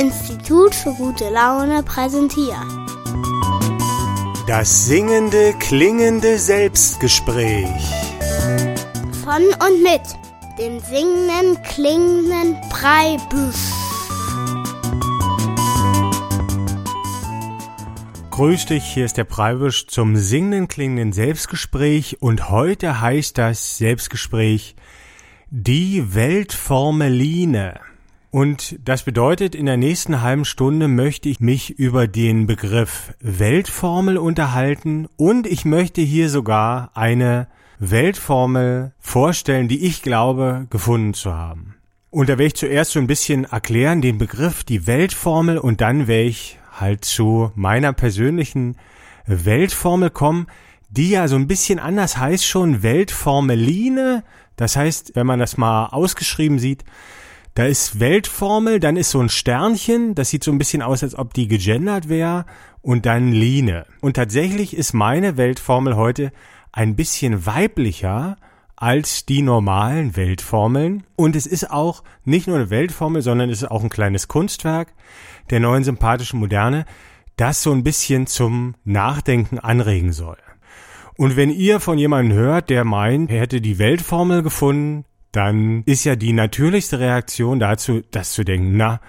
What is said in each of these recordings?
Institut für gute Laune präsentiert. Das singende, klingende Selbstgespräch. Von und mit dem singenden, klingenden Breibüsch. Grüß dich, hier ist der Preibisch zum singenden, klingenden Selbstgespräch und heute heißt das Selbstgespräch die Weltformeline. Und das bedeutet, in der nächsten halben Stunde möchte ich mich über den Begriff Weltformel unterhalten und ich möchte hier sogar eine Weltformel vorstellen, die ich glaube gefunden zu haben. Und da werde ich zuerst so ein bisschen erklären den Begriff, die Weltformel und dann werde ich halt zu meiner persönlichen Weltformel kommen, die ja so ein bisschen anders heißt schon Weltformeline. Das heißt, wenn man das mal ausgeschrieben sieht, da ist Weltformel, dann ist so ein Sternchen, das sieht so ein bisschen aus, als ob die gegendert wäre, und dann Line. Und tatsächlich ist meine Weltformel heute ein bisschen weiblicher als die normalen Weltformeln. Und es ist auch nicht nur eine Weltformel, sondern es ist auch ein kleines Kunstwerk der neuen sympathischen Moderne, das so ein bisschen zum Nachdenken anregen soll. Und wenn ihr von jemandem hört, der meint, er hätte die Weltformel gefunden, dann ist ja die natürlichste Reaktion dazu, das zu denken, na,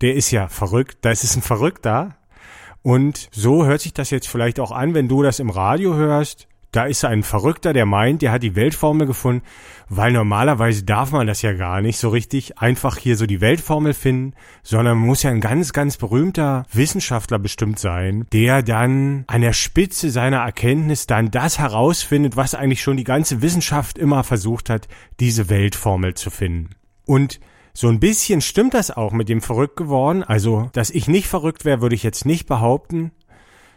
der ist ja verrückt, da ist ein Verrückter. Und so hört sich das jetzt vielleicht auch an, wenn du das im Radio hörst. Da ist ein Verrückter, der meint, der hat die Weltformel gefunden, weil normalerweise darf man das ja gar nicht so richtig einfach hier so die Weltformel finden, sondern man muss ja ein ganz, ganz berühmter Wissenschaftler bestimmt sein, der dann an der Spitze seiner Erkenntnis dann das herausfindet, was eigentlich schon die ganze Wissenschaft immer versucht hat, diese Weltformel zu finden. Und so ein bisschen stimmt das auch mit dem verrückt geworden. Also, dass ich nicht verrückt wäre, würde ich jetzt nicht behaupten,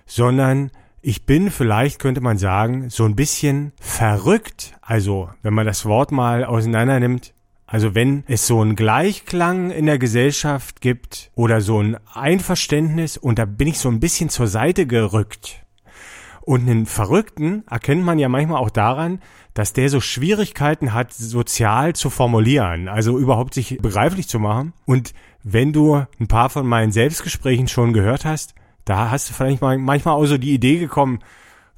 sondern ich bin vielleicht, könnte man sagen, so ein bisschen verrückt. Also, wenn man das Wort mal auseinander nimmt. Also wenn es so einen Gleichklang in der Gesellschaft gibt oder so ein Einverständnis und da bin ich so ein bisschen zur Seite gerückt. Und einen Verrückten erkennt man ja manchmal auch daran, dass der so Schwierigkeiten hat, sozial zu formulieren, also überhaupt sich begreiflich zu machen. Und wenn du ein paar von meinen Selbstgesprächen schon gehört hast, da hast du vielleicht mal, manchmal auch so die Idee gekommen,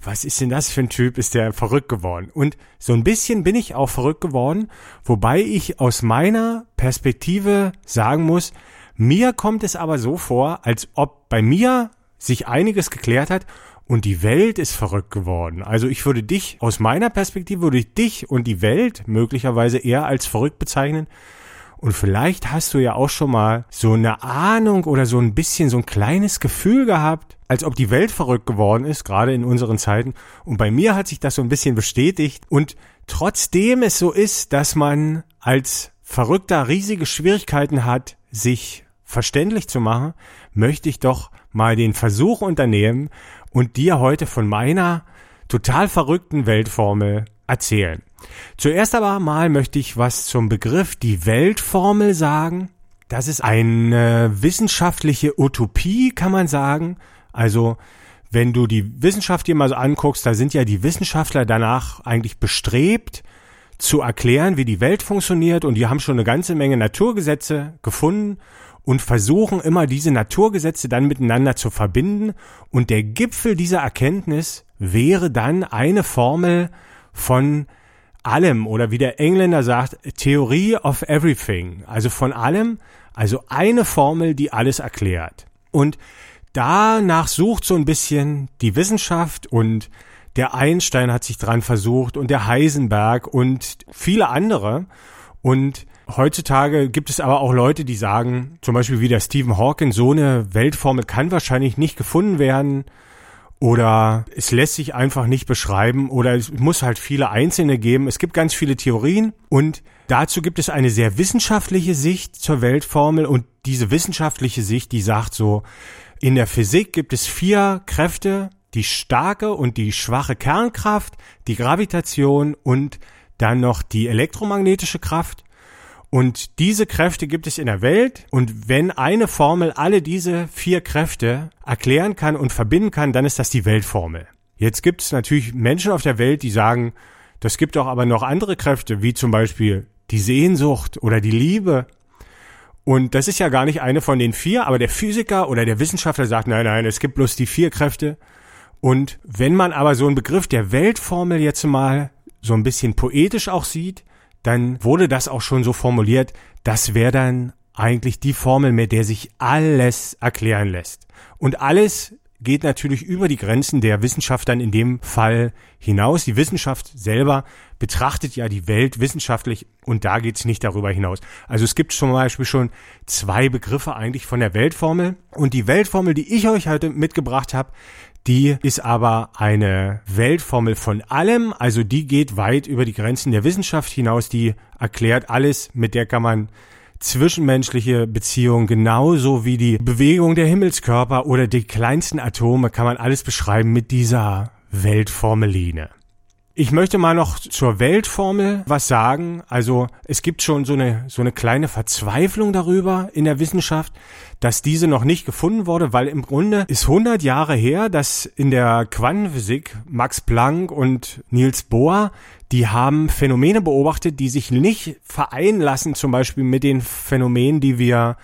was ist denn das für ein Typ, ist der verrückt geworden? Und so ein bisschen bin ich auch verrückt geworden, wobei ich aus meiner Perspektive sagen muss, mir kommt es aber so vor, als ob bei mir sich einiges geklärt hat und die Welt ist verrückt geworden. Also ich würde dich, aus meiner Perspektive würde ich dich und die Welt möglicherweise eher als verrückt bezeichnen, und vielleicht hast du ja auch schon mal so eine Ahnung oder so ein bisschen so ein kleines Gefühl gehabt, als ob die Welt verrückt geworden ist, gerade in unseren Zeiten. Und bei mir hat sich das so ein bisschen bestätigt. Und trotzdem es so ist, dass man als Verrückter riesige Schwierigkeiten hat, sich verständlich zu machen, möchte ich doch mal den Versuch unternehmen und dir heute von meiner total verrückten Weltformel erzählen. Zuerst aber mal möchte ich was zum Begriff die Weltformel sagen. Das ist eine wissenschaftliche Utopie, kann man sagen. Also, wenn du die Wissenschaft dir mal so anguckst, da sind ja die Wissenschaftler danach eigentlich bestrebt, zu erklären, wie die Welt funktioniert und die haben schon eine ganze Menge Naturgesetze gefunden und versuchen immer diese Naturgesetze dann miteinander zu verbinden und der Gipfel dieser Erkenntnis wäre dann eine Formel von allem oder wie der Engländer sagt, Theorie of Everything, also von allem, also eine Formel, die alles erklärt. Und danach sucht so ein bisschen die Wissenschaft und der Einstein hat sich dran versucht und der Heisenberg und viele andere. Und heutzutage gibt es aber auch Leute, die sagen, zum Beispiel wie der Stephen Hawking, so eine Weltformel kann wahrscheinlich nicht gefunden werden oder es lässt sich einfach nicht beschreiben oder es muss halt viele einzelne geben. Es gibt ganz viele Theorien und dazu gibt es eine sehr wissenschaftliche Sicht zur Weltformel und diese wissenschaftliche Sicht, die sagt so, in der Physik gibt es vier Kräfte, die starke und die schwache Kernkraft, die Gravitation und dann noch die elektromagnetische Kraft. Und diese Kräfte gibt es in der Welt. Und wenn eine Formel alle diese vier Kräfte erklären kann und verbinden kann, dann ist das die Weltformel. Jetzt gibt es natürlich Menschen auf der Welt, die sagen, das gibt auch aber noch andere Kräfte, wie zum Beispiel die Sehnsucht oder die Liebe. Und das ist ja gar nicht eine von den vier, aber der Physiker oder der Wissenschaftler sagt, nein, nein, es gibt bloß die vier Kräfte. Und wenn man aber so einen Begriff der Weltformel jetzt mal so ein bisschen poetisch auch sieht, dann wurde das auch schon so formuliert, das wäre dann eigentlich die Formel, mit der sich alles erklären lässt. Und alles geht natürlich über die Grenzen der Wissenschaft dann in dem Fall hinaus. Die Wissenschaft selber betrachtet ja die Welt wissenschaftlich und da geht's nicht darüber hinaus. Also es gibt zum Beispiel schon zwei Begriffe eigentlich von der Weltformel und die Weltformel, die ich euch heute mitgebracht habe, die ist aber eine Weltformel von allem, also die geht weit über die Grenzen der Wissenschaft hinaus, die erklärt alles, mit der kann man zwischenmenschliche Beziehungen genauso wie die Bewegung der Himmelskörper oder die kleinsten Atome kann man alles beschreiben mit dieser Weltformeline. Ich möchte mal noch zur Weltformel was sagen. Also es gibt schon so eine, so eine kleine Verzweiflung darüber in der Wissenschaft, dass diese noch nicht gefunden wurde, weil im Grunde ist 100 Jahre her, dass in der Quantenphysik Max Planck und Niels Bohr, die haben Phänomene beobachtet, die sich nicht vereinen lassen, zum Beispiel mit den Phänomenen, die wir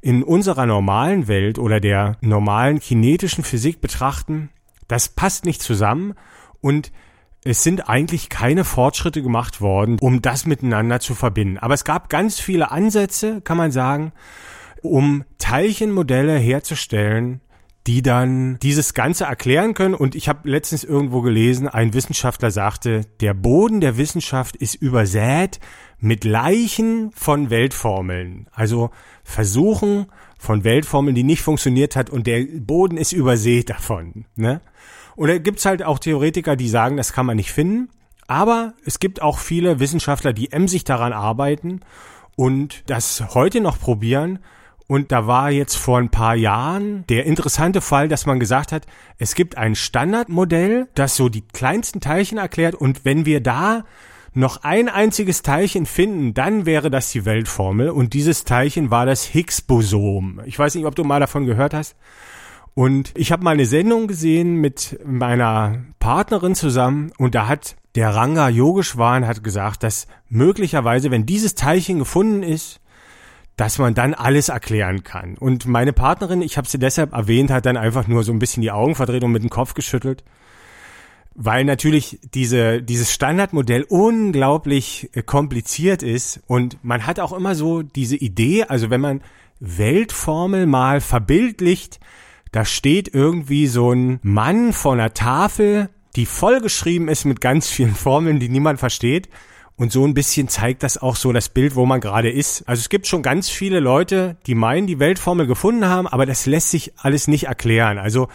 in unserer normalen Welt oder der normalen kinetischen Physik betrachten. Das passt nicht zusammen und es sind eigentlich keine Fortschritte gemacht worden, um das miteinander zu verbinden. Aber es gab ganz viele Ansätze, kann man sagen, um Teilchenmodelle herzustellen, die dann dieses Ganze erklären können. Und ich habe letztens irgendwo gelesen, ein Wissenschaftler sagte, der Boden der Wissenschaft ist übersät mit Leichen von Weltformeln. Also Versuchen von Weltformeln, die nicht funktioniert hat und der Boden ist übersät davon. Ne? Und da gibt's halt auch Theoretiker, die sagen, das kann man nicht finden. Aber es gibt auch viele Wissenschaftler, die emsig daran arbeiten und das heute noch probieren. Und da war jetzt vor ein paar Jahren der interessante Fall, dass man gesagt hat, es gibt ein Standardmodell, das so die kleinsten Teilchen erklärt. Und wenn wir da noch ein einziges Teilchen finden, dann wäre das die Weltformel. Und dieses Teilchen war das Higgs-Bosom. Ich weiß nicht, ob du mal davon gehört hast. Und ich habe mal eine Sendung gesehen mit meiner Partnerin zusammen und da hat der Ranga Yogeshwan hat gesagt, dass möglicherweise, wenn dieses Teilchen gefunden ist, dass man dann alles erklären kann. Und meine Partnerin, ich habe sie deshalb erwähnt, hat dann einfach nur so ein bisschen die Augen verdreht und mit dem Kopf geschüttelt, weil natürlich diese, dieses Standardmodell unglaublich äh, kompliziert ist und man hat auch immer so diese Idee, also wenn man Weltformel mal verbildlicht, da steht irgendwie so ein Mann vor einer Tafel, die vollgeschrieben ist mit ganz vielen Formeln, die niemand versteht. Und so ein bisschen zeigt das auch so das Bild, wo man gerade ist. Also es gibt schon ganz viele Leute, die meinen, die Weltformel gefunden haben, aber das lässt sich alles nicht erklären. Also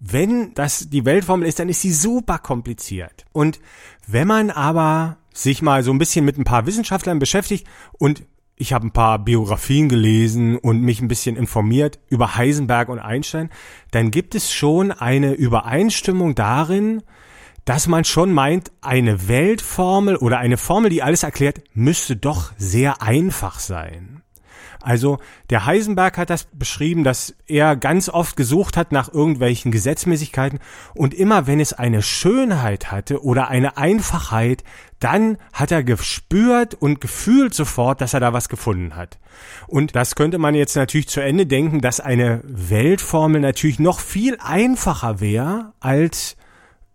wenn das die Weltformel ist, dann ist sie super kompliziert. Und wenn man aber sich mal so ein bisschen mit ein paar Wissenschaftlern beschäftigt und ich habe ein paar Biografien gelesen und mich ein bisschen informiert über Heisenberg und Einstein, dann gibt es schon eine Übereinstimmung darin, dass man schon meint, eine Weltformel oder eine Formel, die alles erklärt, müsste doch sehr einfach sein. Also der Heisenberg hat das beschrieben, dass er ganz oft gesucht hat nach irgendwelchen Gesetzmäßigkeiten und immer wenn es eine Schönheit hatte oder eine Einfachheit, dann hat er gespürt und gefühlt sofort, dass er da was gefunden hat. Und das könnte man jetzt natürlich zu Ende denken, dass eine Weltformel natürlich noch viel einfacher wäre als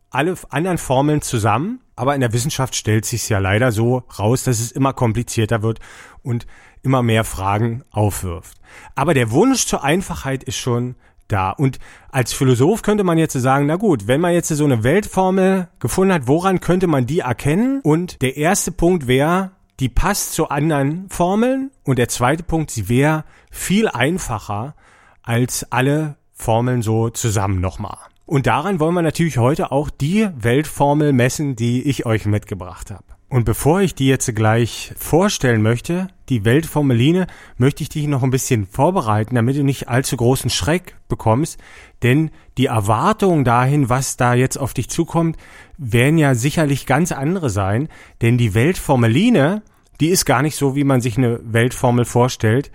alle anderen Formeln zusammen. Aber in der Wissenschaft stellt sich ja leider so raus, dass es immer komplizierter wird und immer mehr Fragen aufwirft. Aber der Wunsch zur Einfachheit ist schon da. Und als Philosoph könnte man jetzt sagen, na gut, wenn man jetzt so eine Weltformel gefunden hat, woran könnte man die erkennen? Und der erste Punkt wäre, die passt zu anderen Formeln. Und der zweite Punkt, sie wäre viel einfacher als alle Formeln so zusammen nochmal. Und daran wollen wir natürlich heute auch die Weltformel messen, die ich euch mitgebracht habe. Und bevor ich die jetzt gleich vorstellen möchte, die Weltformeline, möchte ich dich noch ein bisschen vorbereiten, damit du nicht allzu großen Schreck bekommst. Denn die Erwartungen dahin, was da jetzt auf dich zukommt, werden ja sicherlich ganz andere sein. Denn die Weltformeline, die ist gar nicht so, wie man sich eine Weltformel vorstellt.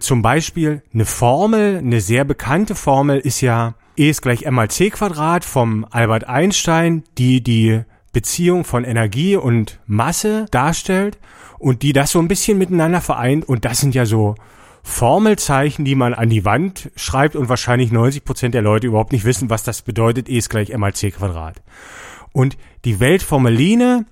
Zum Beispiel eine Formel, eine sehr bekannte Formel ist ja E ist gleich m mal c Quadrat vom Albert Einstein, die die Beziehung von Energie und Masse darstellt und die das so ein bisschen miteinander vereint und das sind ja so Formelzeichen, die man an die Wand schreibt und wahrscheinlich 90 Prozent der Leute überhaupt nicht wissen, was das bedeutet. E ist gleich m mal c Quadrat. Und die Weltformeline,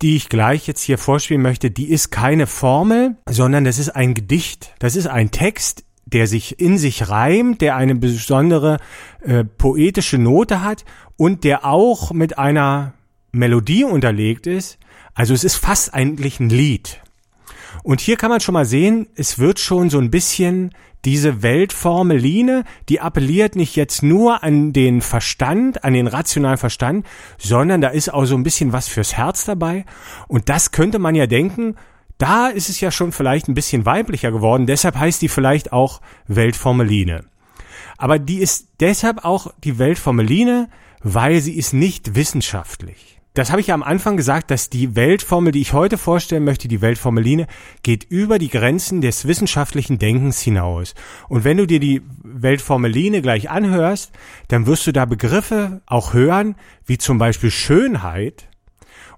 die ich gleich jetzt hier vorspielen möchte, die ist keine Formel, sondern das ist ein Gedicht. Das ist ein Text, der sich in sich reimt, der eine besondere äh, poetische Note hat und der auch mit einer Melodie unterlegt ist. Also es ist fast eigentlich ein Lied. Und hier kann man schon mal sehen, es wird schon so ein bisschen diese Weltformeline, die appelliert nicht jetzt nur an den Verstand, an den rationalen Verstand, sondern da ist auch so ein bisschen was fürs Herz dabei. Und das könnte man ja denken, da ist es ja schon vielleicht ein bisschen weiblicher geworden, deshalb heißt die vielleicht auch Weltformeline. Aber die ist deshalb auch die Weltformeline, weil sie ist nicht wissenschaftlich. Das habe ich ja am Anfang gesagt, dass die Weltformel, die ich heute vorstellen möchte, die Weltformeline, geht über die Grenzen des wissenschaftlichen Denkens hinaus. Und wenn du dir die Weltformeline gleich anhörst, dann wirst du da Begriffe auch hören, wie zum Beispiel Schönheit.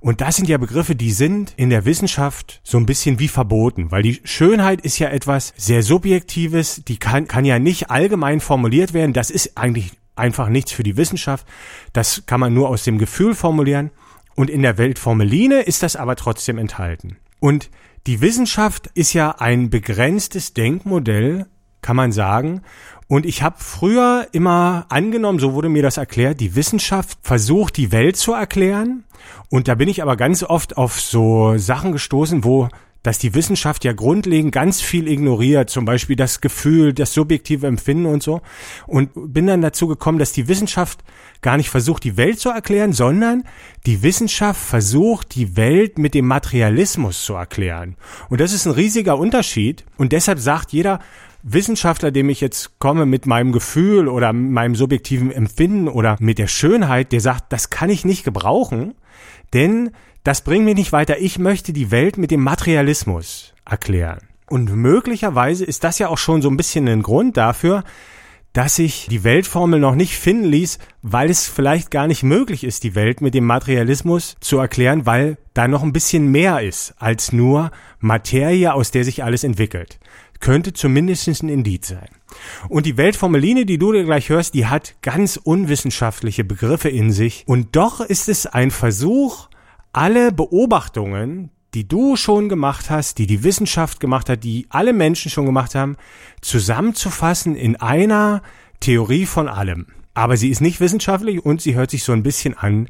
Und das sind ja Begriffe, die sind in der Wissenschaft so ein bisschen wie verboten, weil die Schönheit ist ja etwas sehr Subjektives, die kann, kann ja nicht allgemein formuliert werden. Das ist eigentlich einfach nichts für die Wissenschaft. Das kann man nur aus dem Gefühl formulieren. Und in der Weltformeline ist das aber trotzdem enthalten. Und die Wissenschaft ist ja ein begrenztes Denkmodell, kann man sagen. Und ich habe früher immer angenommen, so wurde mir das erklärt, die Wissenschaft versucht, die Welt zu erklären. Und da bin ich aber ganz oft auf so Sachen gestoßen, wo dass die Wissenschaft ja grundlegend ganz viel ignoriert, zum Beispiel das Gefühl, das subjektive Empfinden und so. Und bin dann dazu gekommen, dass die Wissenschaft gar nicht versucht, die Welt zu erklären, sondern die Wissenschaft versucht, die Welt mit dem Materialismus zu erklären. Und das ist ein riesiger Unterschied. Und deshalb sagt jeder, Wissenschaftler, dem ich jetzt komme mit meinem Gefühl oder meinem subjektiven Empfinden oder mit der Schönheit, der sagt, das kann ich nicht gebrauchen, denn das bringt mich nicht weiter. Ich möchte die Welt mit dem Materialismus erklären. Und möglicherweise ist das ja auch schon so ein bisschen ein Grund dafür, dass sich die Weltformel noch nicht finden ließ, weil es vielleicht gar nicht möglich ist, die Welt mit dem Materialismus zu erklären, weil da noch ein bisschen mehr ist als nur Materie, aus der sich alles entwickelt. Könnte zumindest ein Indiz sein. Und die Weltformeline, die du dir gleich hörst, die hat ganz unwissenschaftliche Begriffe in sich. Und doch ist es ein Versuch, alle Beobachtungen, die du schon gemacht hast, die die Wissenschaft gemacht hat, die alle Menschen schon gemacht haben, zusammenzufassen in einer Theorie von allem. Aber sie ist nicht wissenschaftlich und sie hört sich so ein bisschen an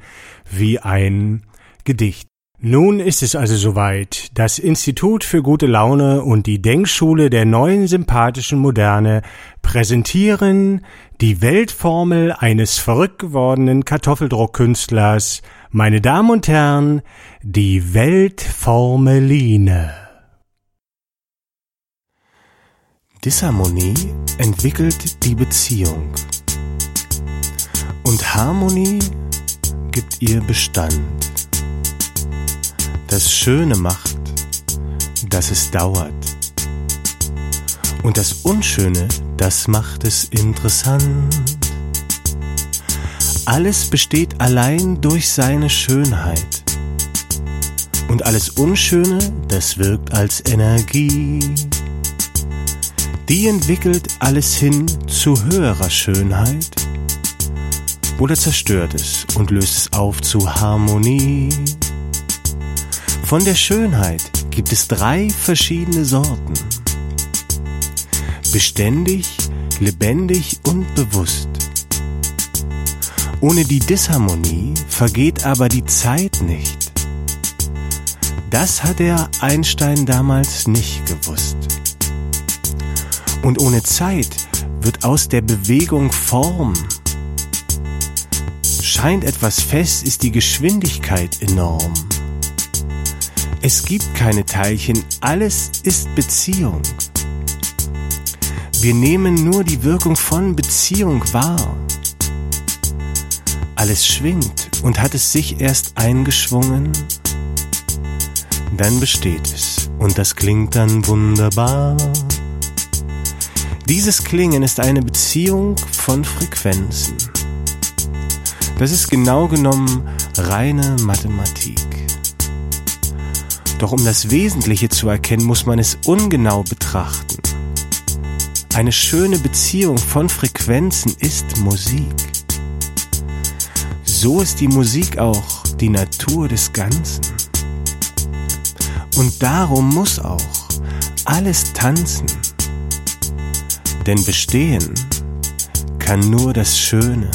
wie ein Gedicht. Nun ist es also soweit. Das Institut für gute Laune und die Denkschule der neuen sympathischen Moderne präsentieren die Weltformel eines verrückt gewordenen Kartoffeldruckkünstlers meine Damen und Herren, die Weltformeline. Disharmonie entwickelt die Beziehung und Harmonie gibt ihr Bestand. Das Schöne macht, dass es dauert. Und das Unschöne, das macht es interessant. Alles besteht allein durch seine Schönheit. Und alles Unschöne, das wirkt als Energie. Die entwickelt alles hin zu höherer Schönheit oder zerstört es und löst es auf zu Harmonie. Von der Schönheit gibt es drei verschiedene Sorten. Beständig, lebendig und bewusst. Ohne die Disharmonie vergeht aber die Zeit nicht. Das hat der Einstein damals nicht gewusst. Und ohne Zeit wird aus der Bewegung Form. Scheint etwas fest, ist die Geschwindigkeit enorm. Es gibt keine Teilchen, alles ist Beziehung. Wir nehmen nur die Wirkung von Beziehung wahr. Alles schwingt und hat es sich erst eingeschwungen, dann besteht es und das klingt dann wunderbar. Dieses Klingen ist eine Beziehung von Frequenzen. Das ist genau genommen reine Mathematik. Doch um das Wesentliche zu erkennen, muss man es ungenau betrachten. eine schöne Beziehung von Frequenzen ist Musik. So ist die Musik auch die Natur des Ganzen. Und darum muss auch alles tanzen. Denn bestehen kann nur das Schöne.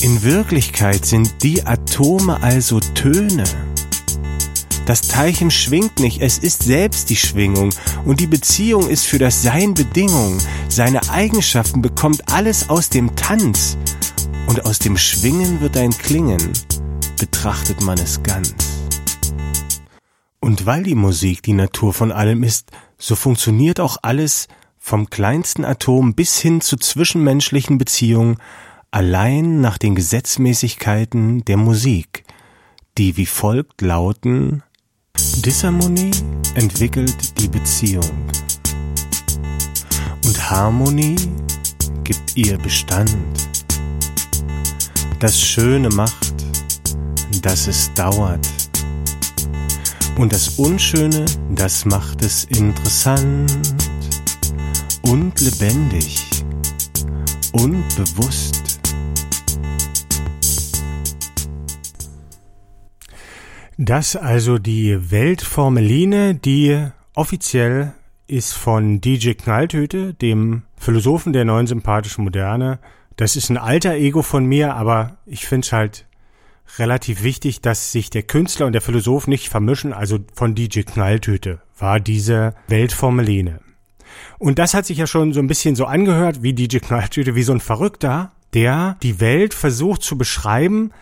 In Wirklichkeit sind die Atome also Töne. Das Teilchen schwingt nicht, es ist selbst die Schwingung und die Beziehung ist für das Sein Bedingung. Seine Eigenschaften bekommt alles aus dem Tanz und aus dem Schwingen wird ein Klingen, betrachtet man es ganz. Und weil die Musik die Natur von allem ist, so funktioniert auch alles vom kleinsten Atom bis hin zu zwischenmenschlichen Beziehungen allein nach den Gesetzmäßigkeiten der Musik, die wie folgt lauten Disharmonie entwickelt die Beziehung und Harmonie gibt ihr Bestand. Das Schöne macht, dass es dauert. Und das Unschöne, das macht es interessant und lebendig und bewusst. Das also die Weltformeline, die offiziell ist von DJ Knalltöte, dem Philosophen der neuen sympathischen Moderne. Das ist ein alter Ego von mir, aber ich finde es halt relativ wichtig, dass sich der Künstler und der Philosoph nicht vermischen. Also von DJ Knalltöte war diese Weltformeline. Und das hat sich ja schon so ein bisschen so angehört wie DJ Knalltüte, wie so ein Verrückter, der die Welt versucht zu beschreiben,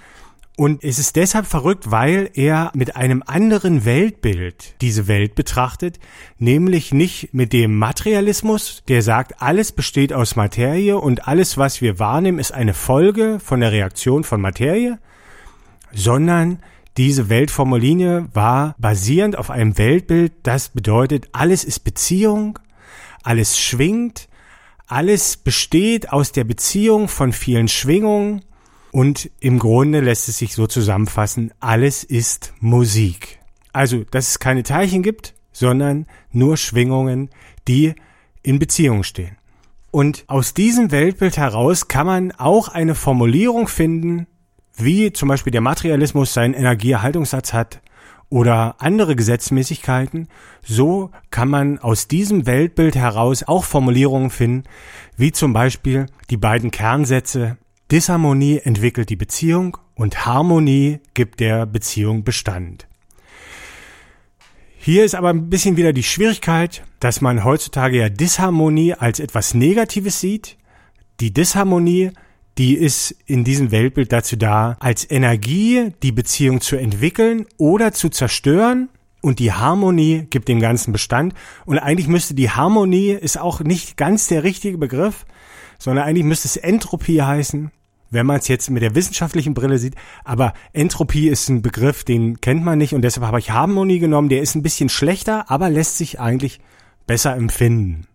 und es ist deshalb verrückt, weil er mit einem anderen Weltbild diese Welt betrachtet, nämlich nicht mit dem Materialismus, der sagt, alles besteht aus Materie und alles, was wir wahrnehmen, ist eine Folge von der Reaktion von Materie, sondern diese Weltformulinie war basierend auf einem Weltbild, das bedeutet, alles ist Beziehung, alles schwingt, alles besteht aus der Beziehung von vielen Schwingungen und im Grunde lässt es sich so zusammenfassen, alles ist Musik. Also, dass es keine Teilchen gibt, sondern nur Schwingungen, die in Beziehung stehen. Und aus diesem Weltbild heraus kann man auch eine Formulierung finden, wie zum Beispiel der Materialismus seinen Energieerhaltungssatz hat oder andere Gesetzmäßigkeiten. So kann man aus diesem Weltbild heraus auch Formulierungen finden, wie zum Beispiel die beiden Kernsätze Disharmonie entwickelt die Beziehung und Harmonie gibt der Beziehung Bestand. Hier ist aber ein bisschen wieder die Schwierigkeit, dass man heutzutage ja Disharmonie als etwas Negatives sieht. Die Disharmonie, die ist in diesem Weltbild dazu da, als Energie die Beziehung zu entwickeln oder zu zerstören. Und die Harmonie gibt dem Ganzen Bestand. Und eigentlich müsste die Harmonie, ist auch nicht ganz der richtige Begriff, sondern eigentlich müsste es Entropie heißen wenn man es jetzt mit der wissenschaftlichen Brille sieht. Aber Entropie ist ein Begriff, den kennt man nicht und deshalb habe ich Harmonie genommen. Der ist ein bisschen schlechter, aber lässt sich eigentlich besser empfinden.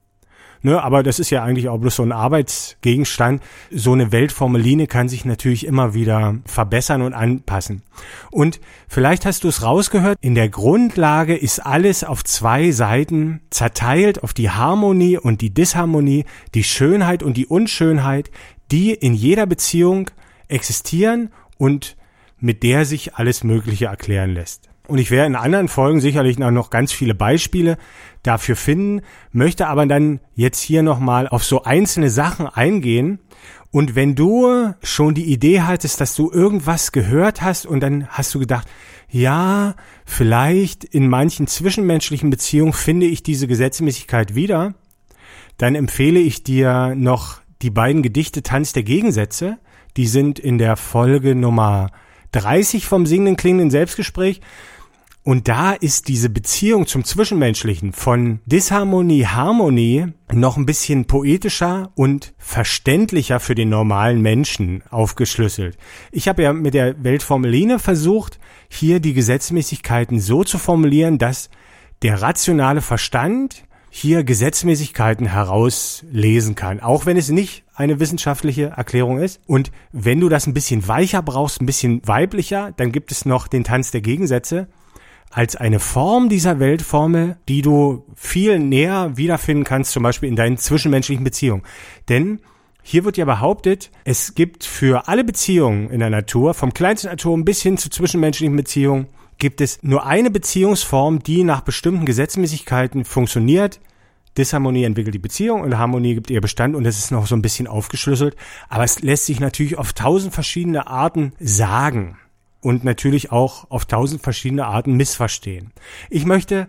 Ne, aber das ist ja eigentlich auch bloß so ein Arbeitsgegenstand. So eine Weltformeline kann sich natürlich immer wieder verbessern und anpassen. Und vielleicht hast du es rausgehört, in der Grundlage ist alles auf zwei Seiten zerteilt, auf die Harmonie und die Disharmonie, die Schönheit und die Unschönheit, die in jeder Beziehung existieren und mit der sich alles Mögliche erklären lässt. Und ich werde in anderen Folgen sicherlich noch ganz viele Beispiele dafür finden, möchte aber dann jetzt hier nochmal auf so einzelne Sachen eingehen. Und wenn du schon die Idee hattest, dass du irgendwas gehört hast und dann hast du gedacht, ja, vielleicht in manchen zwischenmenschlichen Beziehungen finde ich diese Gesetzmäßigkeit wieder, dann empfehle ich dir noch die beiden Gedichte Tanz der Gegensätze, die sind in der Folge Nummer 30 vom singenden klingenden Selbstgespräch. Und da ist diese Beziehung zum Zwischenmenschlichen von Disharmonie, Harmonie noch ein bisschen poetischer und verständlicher für den normalen Menschen aufgeschlüsselt. Ich habe ja mit der Weltformeline versucht, hier die Gesetzmäßigkeiten so zu formulieren, dass der rationale Verstand hier Gesetzmäßigkeiten herauslesen kann, auch wenn es nicht eine wissenschaftliche Erklärung ist. Und wenn du das ein bisschen weicher brauchst, ein bisschen weiblicher, dann gibt es noch den Tanz der Gegensätze, als eine Form dieser Weltformel, die du viel näher wiederfinden kannst, zum Beispiel in deinen zwischenmenschlichen Beziehungen. Denn hier wird ja behauptet, es gibt für alle Beziehungen in der Natur, vom kleinsten Atom bis hin zu zwischenmenschlichen Beziehungen, gibt es nur eine Beziehungsform, die nach bestimmten Gesetzmäßigkeiten funktioniert. Disharmonie entwickelt die Beziehung und Harmonie gibt ihr Bestand und das ist noch so ein bisschen aufgeschlüsselt. Aber es lässt sich natürlich auf tausend verschiedene Arten sagen und natürlich auch auf tausend verschiedene Arten missverstehen. Ich möchte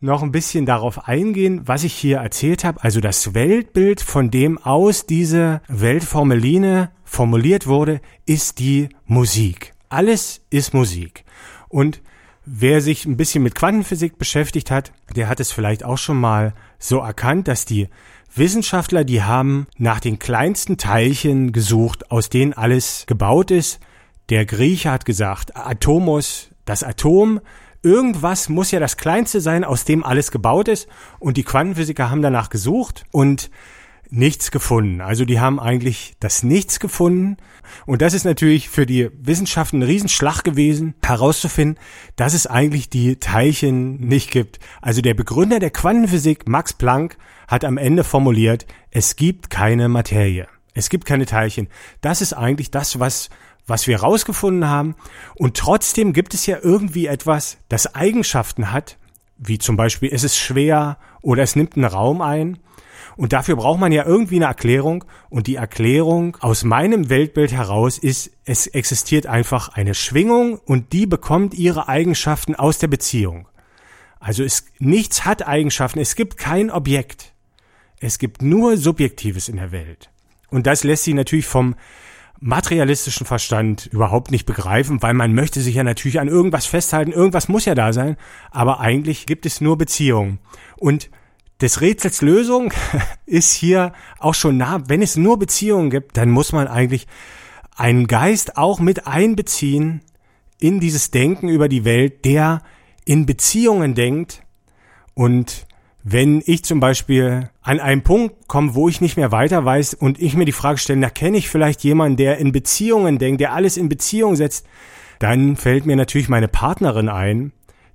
noch ein bisschen darauf eingehen, was ich hier erzählt habe, also das Weltbild, von dem aus diese Weltformeline formuliert wurde, ist die Musik. Alles ist Musik. Und wer sich ein bisschen mit Quantenphysik beschäftigt hat, der hat es vielleicht auch schon mal so erkannt, dass die Wissenschaftler, die haben nach den kleinsten Teilchen gesucht, aus denen alles gebaut ist. Der Grieche hat gesagt, Atomos, das Atom, irgendwas muss ja das Kleinste sein, aus dem alles gebaut ist. Und die Quantenphysiker haben danach gesucht und nichts gefunden. Also die haben eigentlich das Nichts gefunden. Und das ist natürlich für die Wissenschaft ein Riesenschlag gewesen, herauszufinden, dass es eigentlich die Teilchen nicht gibt. Also der Begründer der Quantenphysik, Max Planck, hat am Ende formuliert, es gibt keine Materie. Es gibt keine Teilchen. Das ist eigentlich das, was was wir herausgefunden haben. Und trotzdem gibt es ja irgendwie etwas, das Eigenschaften hat, wie zum Beispiel es ist schwer oder es nimmt einen Raum ein. Und dafür braucht man ja irgendwie eine Erklärung. Und die Erklärung aus meinem Weltbild heraus ist, es existiert einfach eine Schwingung und die bekommt ihre Eigenschaften aus der Beziehung. Also es, nichts hat Eigenschaften. Es gibt kein Objekt. Es gibt nur Subjektives in der Welt. Und das lässt sich natürlich vom materialistischen Verstand überhaupt nicht begreifen, weil man möchte sich ja natürlich an irgendwas festhalten, irgendwas muss ja da sein, aber eigentlich gibt es nur Beziehungen. Und des Rätsels Lösung ist hier auch schon nah, wenn es nur Beziehungen gibt, dann muss man eigentlich einen Geist auch mit einbeziehen in dieses Denken über die Welt, der in Beziehungen denkt. Und wenn ich zum Beispiel an einen Punkt komme, wo ich nicht mehr weiter weiß und ich mir die Frage stelle, da kenne ich vielleicht jemanden, der in Beziehungen denkt, der alles in Beziehung setzt, dann fällt mir natürlich meine Partnerin ein,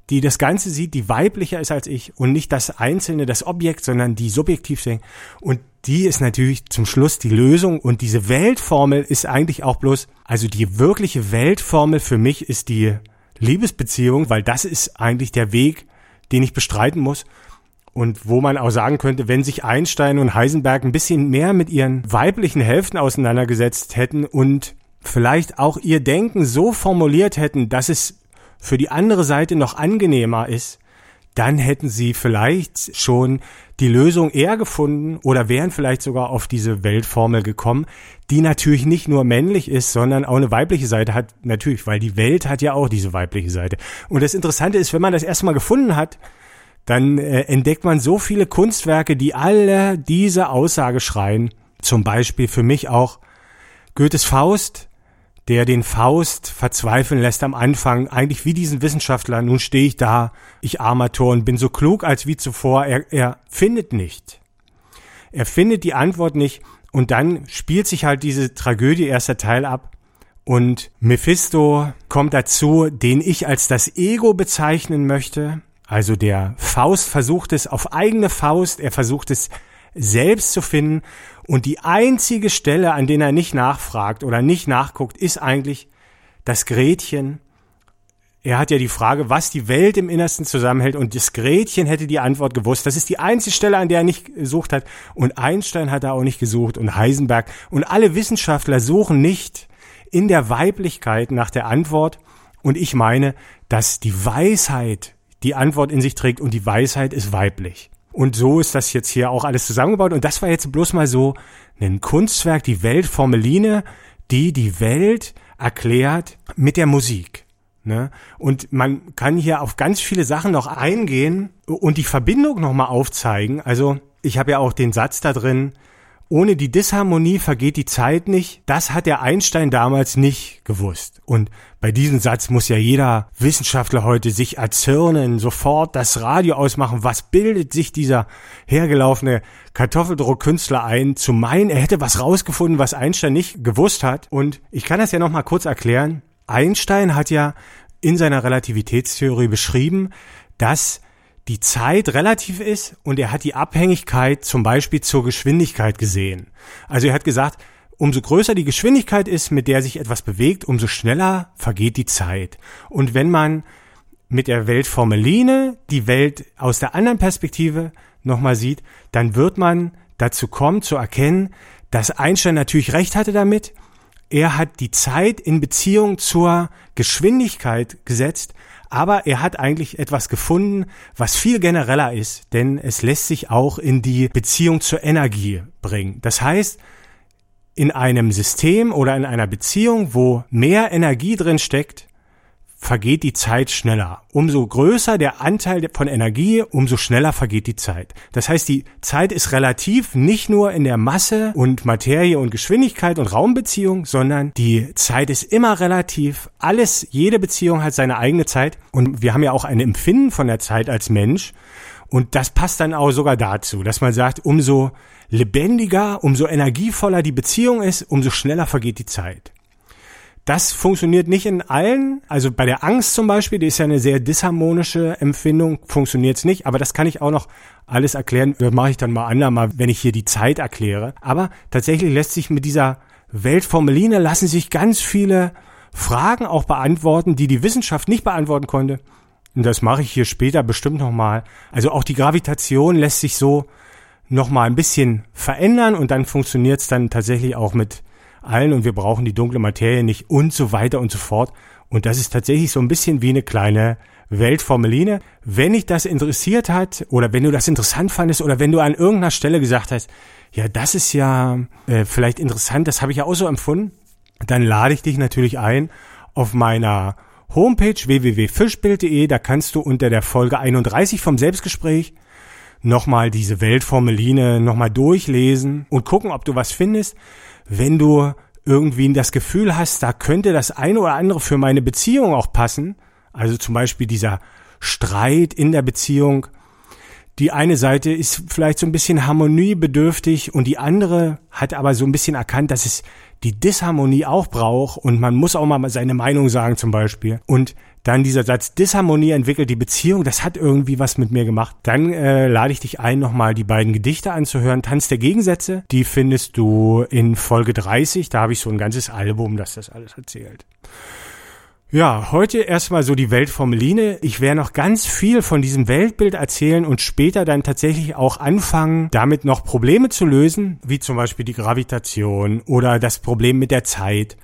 die das Ganze sieht, die weiblicher ist als ich und nicht das Einzelne, das Objekt, sondern die subjektiv denkt. Und die ist natürlich zum Schluss die Lösung und diese Weltformel ist eigentlich auch bloß, also die wirkliche Weltformel für mich ist die Liebesbeziehung, weil das ist eigentlich der Weg, den ich bestreiten muss. Und wo man auch sagen könnte, wenn sich Einstein und Heisenberg ein bisschen mehr mit ihren weiblichen Hälften auseinandergesetzt hätten und vielleicht auch ihr Denken so formuliert hätten, dass es für die andere Seite noch angenehmer ist, dann hätten sie vielleicht schon die Lösung eher gefunden oder wären vielleicht sogar auf diese Weltformel gekommen, die natürlich nicht nur männlich ist, sondern auch eine weibliche Seite hat, natürlich, weil die Welt hat ja auch diese weibliche Seite. Und das Interessante ist, wenn man das erstmal gefunden hat, dann äh, entdeckt man so viele Kunstwerke, die alle diese Aussage schreien. Zum Beispiel für mich auch Goethes Faust, der den Faust verzweifeln lässt am Anfang, eigentlich wie diesen Wissenschaftler. Nun stehe ich da, ich armer Tor und bin so klug als wie zuvor. Er, er findet nicht. Er findet die Antwort nicht und dann spielt sich halt diese Tragödie erster Teil ab. Und Mephisto kommt dazu, den ich als das Ego bezeichnen möchte. Also der Faust versucht es auf eigene Faust, er versucht es selbst zu finden und die einzige Stelle, an der er nicht nachfragt oder nicht nachguckt, ist eigentlich das Gretchen. Er hat ja die Frage, was die Welt im Innersten zusammenhält und das Gretchen hätte die Antwort gewusst. Das ist die einzige Stelle, an der er nicht gesucht hat und Einstein hat er auch nicht gesucht und Heisenberg und alle Wissenschaftler suchen nicht in der Weiblichkeit nach der Antwort und ich meine, dass die Weisheit die Antwort in sich trägt und die Weisheit ist weiblich. Und so ist das jetzt hier auch alles zusammengebaut. Und das war jetzt bloß mal so ein Kunstwerk, die Weltformeline, die die Welt erklärt mit der Musik. Ne? Und man kann hier auf ganz viele Sachen noch eingehen und die Verbindung nochmal aufzeigen. Also ich habe ja auch den Satz da drin, ohne die Disharmonie vergeht die Zeit nicht. Das hat der Einstein damals nicht gewusst. Und bei diesem Satz muss ja jeder Wissenschaftler heute sich erzürnen, sofort das Radio ausmachen. Was bildet sich dieser hergelaufene Kartoffeldruckkünstler ein, zu meinen, er hätte was rausgefunden, was Einstein nicht gewusst hat. Und ich kann das ja nochmal kurz erklären. Einstein hat ja in seiner Relativitätstheorie beschrieben, dass die Zeit relativ ist und er hat die Abhängigkeit zum Beispiel zur Geschwindigkeit gesehen. Also er hat gesagt, umso größer die Geschwindigkeit ist, mit der sich etwas bewegt, umso schneller vergeht die Zeit. Und wenn man mit der Weltformeline die Welt aus der anderen Perspektive nochmal sieht, dann wird man dazu kommen zu erkennen, dass Einstein natürlich recht hatte damit. Er hat die Zeit in Beziehung zur Geschwindigkeit gesetzt, aber er hat eigentlich etwas gefunden, was viel genereller ist, denn es lässt sich auch in die Beziehung zur Energie bringen. Das heißt, in einem System oder in einer Beziehung, wo mehr Energie drin steckt, vergeht die Zeit schneller. Umso größer der Anteil von Energie, umso schneller vergeht die Zeit. Das heißt, die Zeit ist relativ nicht nur in der Masse und Materie und Geschwindigkeit und Raumbeziehung, sondern die Zeit ist immer relativ. Alles, jede Beziehung hat seine eigene Zeit und wir haben ja auch ein Empfinden von der Zeit als Mensch. Und das passt dann auch sogar dazu, dass man sagt, umso lebendiger, umso energievoller die Beziehung ist, umso schneller vergeht die Zeit. Das funktioniert nicht in allen. Also bei der Angst zum Beispiel, die ist ja eine sehr disharmonische Empfindung, funktioniert es nicht. Aber das kann ich auch noch alles erklären. Das mache ich dann mal andermal, wenn ich hier die Zeit erkläre. Aber tatsächlich lässt sich mit dieser Weltformeline lassen sich ganz viele Fragen auch beantworten, die die Wissenschaft nicht beantworten konnte. Und das mache ich hier später bestimmt nochmal. Also auch die Gravitation lässt sich so nochmal ein bisschen verändern und dann funktioniert es dann tatsächlich auch mit allen und wir brauchen die dunkle Materie nicht und so weiter und so fort. Und das ist tatsächlich so ein bisschen wie eine kleine Weltformeline. Wenn dich das interessiert hat oder wenn du das interessant fandest oder wenn du an irgendeiner Stelle gesagt hast, ja, das ist ja äh, vielleicht interessant, das habe ich ja auch so empfunden, dann lade ich dich natürlich ein auf meiner Homepage www.fischbild.de. Da kannst du unter der Folge 31 vom Selbstgespräch nochmal diese Weltformeline nochmal durchlesen und gucken, ob du was findest wenn du irgendwie das Gefühl hast, da könnte das eine oder andere für meine Beziehung auch passen, also zum Beispiel dieser Streit in der Beziehung, die eine Seite ist vielleicht so ein bisschen harmoniebedürftig und die andere hat aber so ein bisschen erkannt, dass es die Disharmonie auch braucht und man muss auch mal seine Meinung sagen zum Beispiel. Und dann dieser Satz, Disharmonie entwickelt die Beziehung, das hat irgendwie was mit mir gemacht. Dann äh, lade ich dich ein, nochmal die beiden Gedichte anzuhören. Tanz der Gegensätze, die findest du in Folge 30. Da habe ich so ein ganzes Album, das das alles erzählt. Ja, heute erstmal so die Weltformeline. Ich werde noch ganz viel von diesem Weltbild erzählen und später dann tatsächlich auch anfangen, damit noch Probleme zu lösen, wie zum Beispiel die Gravitation oder das Problem mit der Zeit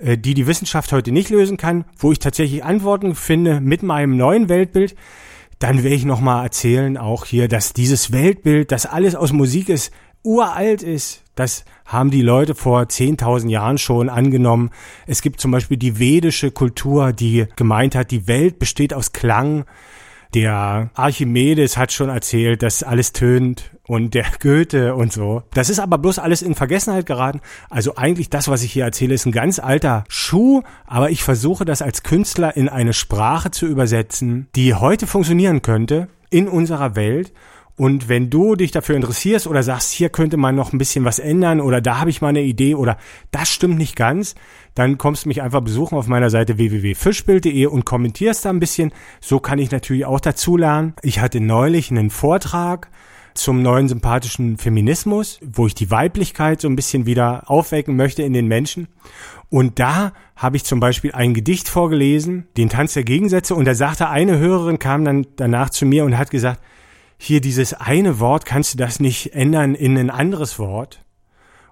die die Wissenschaft heute nicht lösen kann, wo ich tatsächlich Antworten finde mit meinem neuen Weltbild, dann werde ich nochmal erzählen auch hier, dass dieses Weltbild, das alles aus Musik ist, uralt ist. Das haben die Leute vor 10.000 Jahren schon angenommen. Es gibt zum Beispiel die vedische Kultur, die gemeint hat, die Welt besteht aus Klang. Der Archimedes hat schon erzählt, dass alles tönt und der Goethe und so. Das ist aber bloß alles in Vergessenheit geraten. Also eigentlich das, was ich hier erzähle, ist ein ganz alter Schuh, aber ich versuche das als Künstler in eine Sprache zu übersetzen, die heute funktionieren könnte in unserer Welt und wenn du dich dafür interessierst oder sagst, hier könnte man noch ein bisschen was ändern oder da habe ich mal eine Idee oder das stimmt nicht ganz, dann kommst du mich einfach besuchen auf meiner Seite www.fischbild.de und kommentierst da ein bisschen. So kann ich natürlich auch dazu lernen. Ich hatte neulich einen Vortrag zum neuen sympathischen Feminismus, wo ich die Weiblichkeit so ein bisschen wieder aufwecken möchte in den Menschen. Und da habe ich zum Beispiel ein Gedicht vorgelesen, den Tanz der Gegensätze, und da sagte eine Hörerin, kam dann danach zu mir und hat gesagt, hier dieses eine Wort, kannst du das nicht ändern in ein anderes Wort?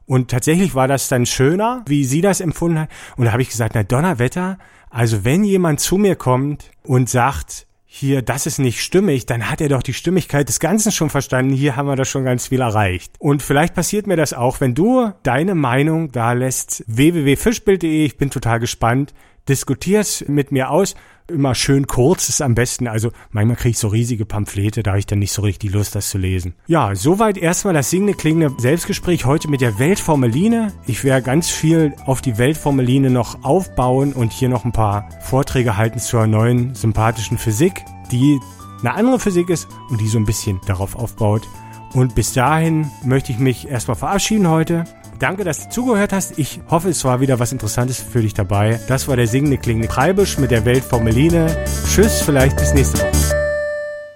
Und tatsächlich war das dann schöner, wie sie das empfunden hat. Und da habe ich gesagt, na Donnerwetter, also wenn jemand zu mir kommt und sagt, hier, das ist nicht stimmig, dann hat er doch die Stimmigkeit des Ganzen schon verstanden. Hier haben wir doch schon ganz viel erreicht. Und vielleicht passiert mir das auch, wenn du deine Meinung da lässt. www.fischbild.de, ich bin total gespannt. Diskutier's mit mir aus immer schön kurz ist am besten. Also manchmal kriege ich so riesige Pamphlete, da habe ich dann nicht so richtig Lust, das zu lesen. Ja, soweit erstmal das singende klingende Selbstgespräch heute mit der Weltformeline. Ich werde ganz viel auf die Weltformeline noch aufbauen und hier noch ein paar Vorträge halten zur neuen sympathischen Physik, die eine andere Physik ist und die so ein bisschen darauf aufbaut. Und bis dahin möchte ich mich erstmal verabschieden heute Danke, dass du zugehört hast. Ich hoffe, es war wieder was Interessantes für dich dabei. Das war der singende klingende Kreibisch mit der Weltformeline. Tschüss, vielleicht bis nächste Woche.